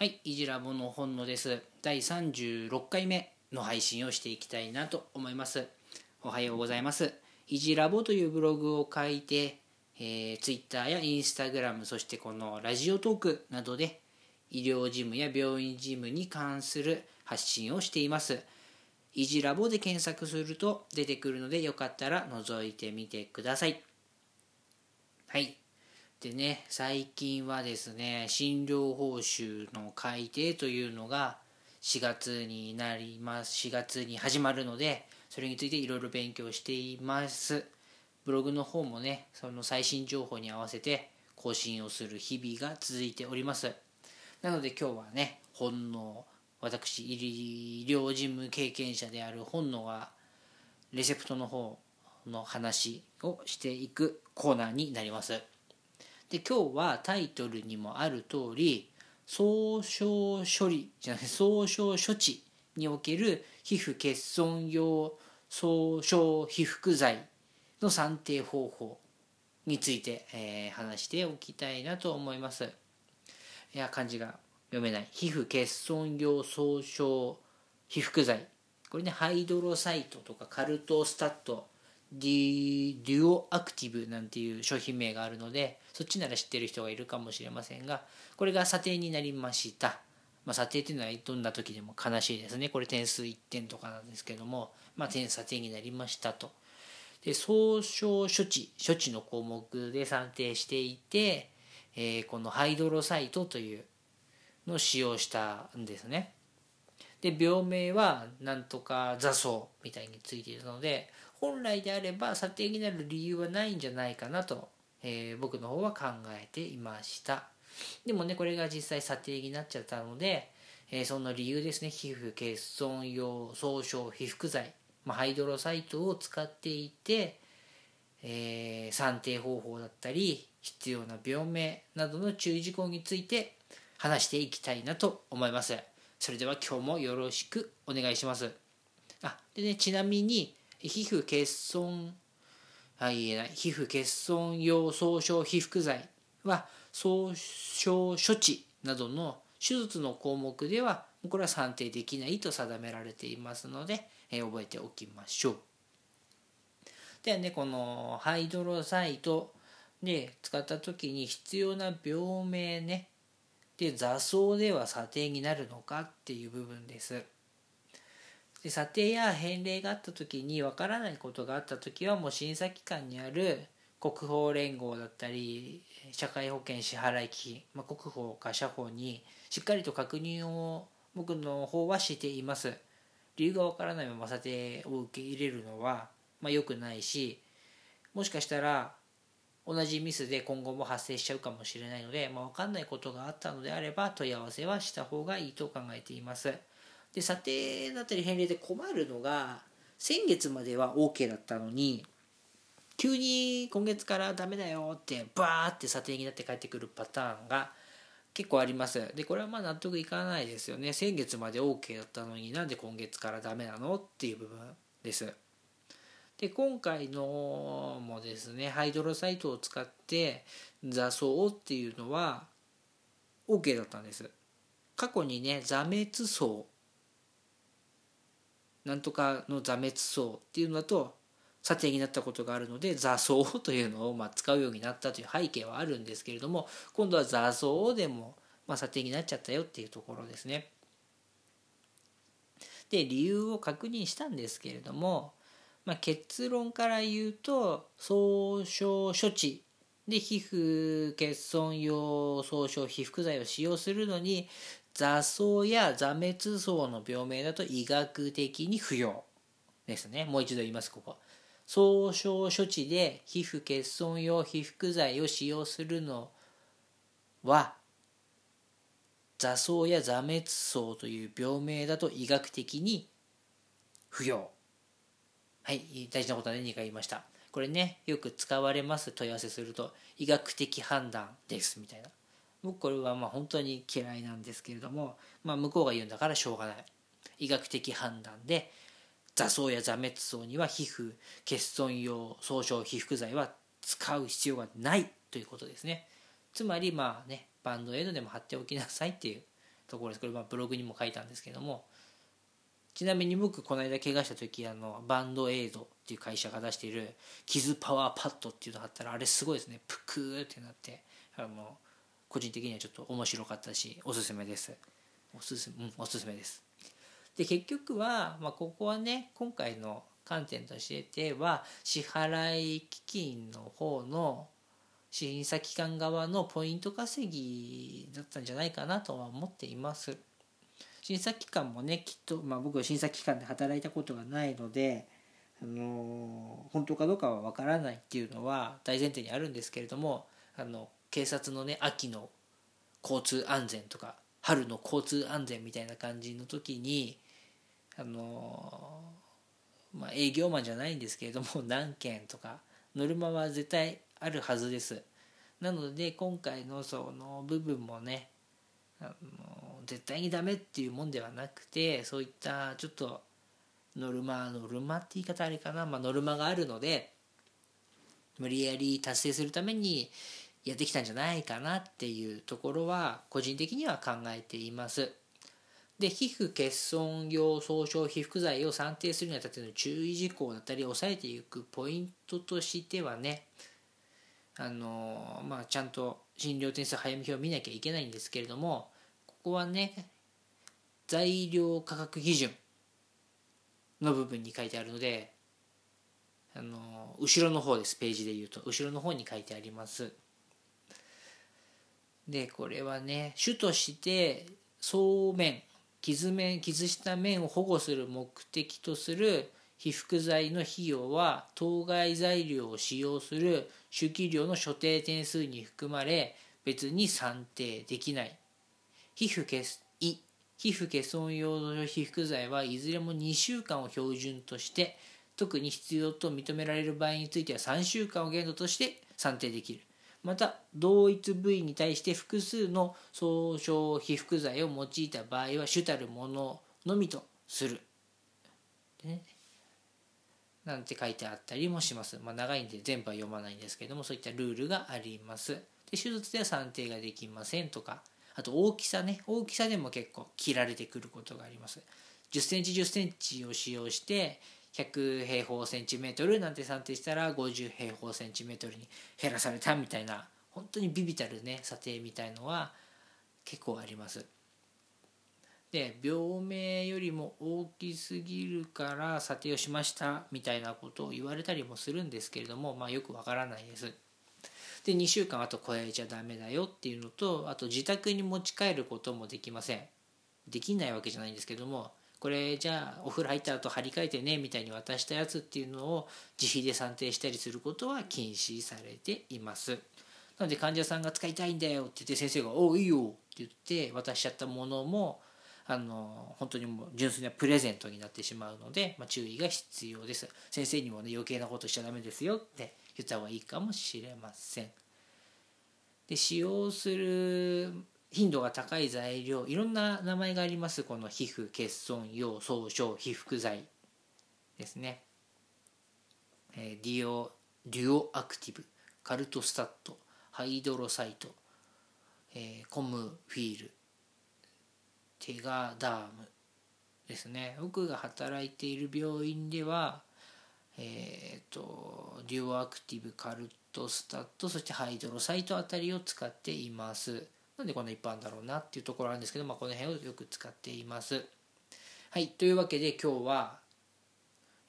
はい、いじらぼの本のです。第36回目の配信をしていきたいなと思います。おはようございます。いじらぼというブログを書いて、えー、Twitter や Instagram、そしてこのラジオトークなどで医療事務や病院事務に関する発信をしています。いじらぼで検索すると出てくるのでよかったら覗いてみてください。はい。でね最近はですね診療報酬の改定というのが4月になります4月に始まるのでそれについていろいろ勉強しています。ブログの方もねその最新情報に合わせて更新をする日々が続いております。なので今日はね本能私医療事務経験者である本能がレセプトの方の話をしていくコーナーになります。で今日はタイトルにもある通り総称処理じゃない総称処置における皮膚欠損用総称皮膚剤の算定方法について、えー、話しておきたいなと思います。いや漢字が読めない皮膚欠損用総称皮膚剤これねハイドロサイトとかカルトスタットデュデュオアクティブなんていう商品名があるのでそっちなら知ってる人がいるかもしれませんがこれが査定になりました、まあ、査定っていうのはどんな時でも悲しいですね。これ点数1点とかなんですけども、まあ、点査定になりましたと。で総称処置処置の項目で算定していて、えー、このハイドロサイトというのを使用したんですね。で病名はなんとか座草みたいについているので本来であれば査定になる理由はないんじゃないかなと、えー、僕の方は考えていました。でもねこれが実際査定になっちゃったので、えー、その理由ですね。皮膚欠損用総称皮膚剤、まあ、ハイドロサイトを使っていて、えー、算定方法だったり必要な病名などの注意事項について話していきたいなと思います。それでは今日もよろしくお願いします。あでねちなみに皮膚欠損あ言えない皮膚欠損用総称皮膚剤は総称処置などの手術の項目ではこれは算定できないと定められていますので、え、覚えておきましょう。ではねこのハイドロサイトで使った時に必要な病名ねで座層では査定になるのかっていう部分です。で査定や返礼があった時にわからないことがあった時はもう審査機関にある国保連合だったり社会保険支払機、まあ、国保か社保にしっかりと確認を僕の方はしています。理由がわからないまま査定を受け入れるのは、まあ、良くないしもしかしたら同じミスで今後も発生しちゃうかもしれないので、まあ、分かんないことがあったのであれば問い合わせはした方がいいと考えています。で査定だったり返礼で困るのが先月までは OK だったのに急に今月からダメだよってバーって査定になって帰ってくるパターンが結構あります。でこれはまあ納得いかないですよね。先月まで OK だったのになんで今月からダメなのっていう部分です。で今回のもですねハイドロサイトを使って座層っていうのは OK だったんです。過去にね座滅層なんとかの座滅層っていうのだと査定になったことがあるので座層というのをま使うようになったという背景はあるんですけれども今度は座層でもま査定になっちゃったよっていうところですね。で理由を確認したんですけれども、まあ、結論から言うと総称処置で皮膚欠損用総称皮膚剤を使用するのに座層や座滅層の病名だと医学的に不要ですね。もう一度言います、ここ。総称処置で皮膚欠損用皮膚剤を使用するのは座層や座滅層という病名だと医学的に不要。はい、大事なことはね、2回言いました。これね、よく使われます問い合わせすると、医学的判断ですみたいな。僕これはまあ本当に嫌いなんですけれども、まあ、向こうが言うんだからしょうがない。医学的判断で座層や座滅層には皮膚欠損用総称皮膚剤は使う必要がないということですね。つまりまあねバンドエイドでも貼っておきなさいっていうところです。これまブログにも書いたんですけども。ちなみに僕この間怪我した時あのバンドエイドっていう会社が出している傷パワーパッドっていうのがあったらあれすごいですね。プクーってなってあの個人的にはちょっと面白かったしおすすめです。おすすめうんおすすめです。で結局は、まあ、ここはね今回の観点としては支払い基金の方の審査機関側のポイント稼ぎだったんじゃないかなとは思っています。審査機関もねきっと、まあ、僕は審査機関で働いたことがないので、あの本当かどうかは分からないっていうのは大前提にあるんですけれどもあの警察のね秋の交通安全とか春の交通安全みたいな感じの時にあのまあ営業マンじゃないんですけれども 何件とかノルマは絶対あるはずです。なので今回のその部分もねあの絶対にダメっていうもんではなくてそういったちょっとノルマノルマって言い方あれかな、まあ、ノルマがあるので無理やり達成するためにやってきたんじゃないかなっていうところは個人的には考えています。で皮膚欠損用総称皮膚剤を算定するにあたっての注意事項だったり抑えていくポイントとしてはねあのまあちゃんと診療点数早見表を見なきゃいけないんですけれどもここはね材料価格基準の部分に書いてあるのであの後ろの方ですページで言うと後ろの方に書いてありますでこれはね主として総面傷面傷した面を保護する目的とする被覆剤の費用は当該材料を使用する主機量の所定点数に含まれ別に算定できない。皮膚欠い皮膚欠損用の被覆剤はいずれも2週間を標準として特に必要と認められる場合については3週間を限度として算定できる。また同一部位に対して複数の総称被覆剤を用いた場合は主たるもののみとする。ね、なんて書いてあったりもします。まあ、長いんで全部は読まないんですけどもそういったルールがあります。で手術では算定ができませんとかあと大きさね大きさでも結構切られてくることがあります。10センチ10センチを使用して100平方センチメートルなんて算定したら50平方センチメートルに減らされたみたいな本当にビビたるね査定みたいのは結構あります。で病名よりも大きすぎるから査定をしましたみたいなことを言われたりもするんですけれども、まあ、よくわからないです。で2週間あと超えちゃダメだよっていうのとあと自宅に持ち帰ることもできません。できないわけじゃないんですけどもこれじゃあお風呂入った後張り替えてねみたいに渡したやつっていうのを自費で算定したりすることは禁止されています。なので患者さんが使いたいんだよって言って先生が「おおいいよ」って言って渡しちゃったものもあの本当にもう純粋なプレゼントになってしまうので、まあ、注意が必要です。先生にもね余計なことしちゃダメですよって言った方がいいかもしれません。で使用する頻度が高い材料いろんな名前があります。この皮膚欠損用創傷被覆材ですね、えー、ディオデュオアクティブカルトスタットハイドロサイト、えー、コムフィールテガダームですね。僕が働いている病院ではえー、とデュオアクティブカルトスタットそしてハイドロサイトあたりを使っています。なんでこんないっぱいあるんだろうなっていうところあるんですけど、まあ、この辺をよく使っています。はい、というわけで今日は、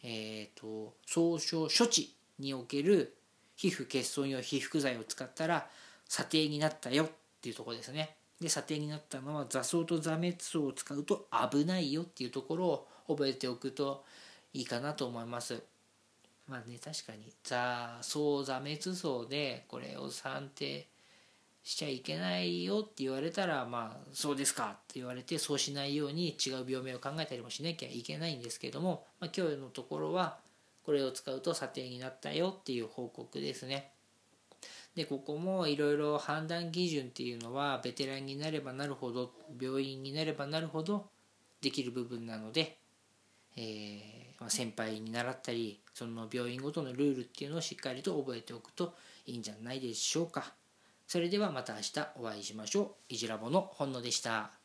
えっ、ー、と、総称処置における皮膚欠損用皮膚剤を使ったら査定になったよっていうところですね。で、査定になったのは座層と座滅層を使うと危ないよっていうところを覚えておくといいかなと思います。まあね、確かに座層座滅層でこれを算定しちゃいけないよって言われたらまあそうですかって言われてそうしないように違う病名を考えたりもしなきゃいけないんですけども、まあ、今日のところはこれを使うと査定になったよっていう報告ですね。でここもいろいろ判断基準っていうのはベテランになればなるほど病院になればなるほどできる部分なので、えー、まあ、先輩に習ったりその病院ごとのルールっていうのをしっかりと覚えておくといいんじゃないでしょうか。それではまた明日お会いしましょう。いじラボの本野でした。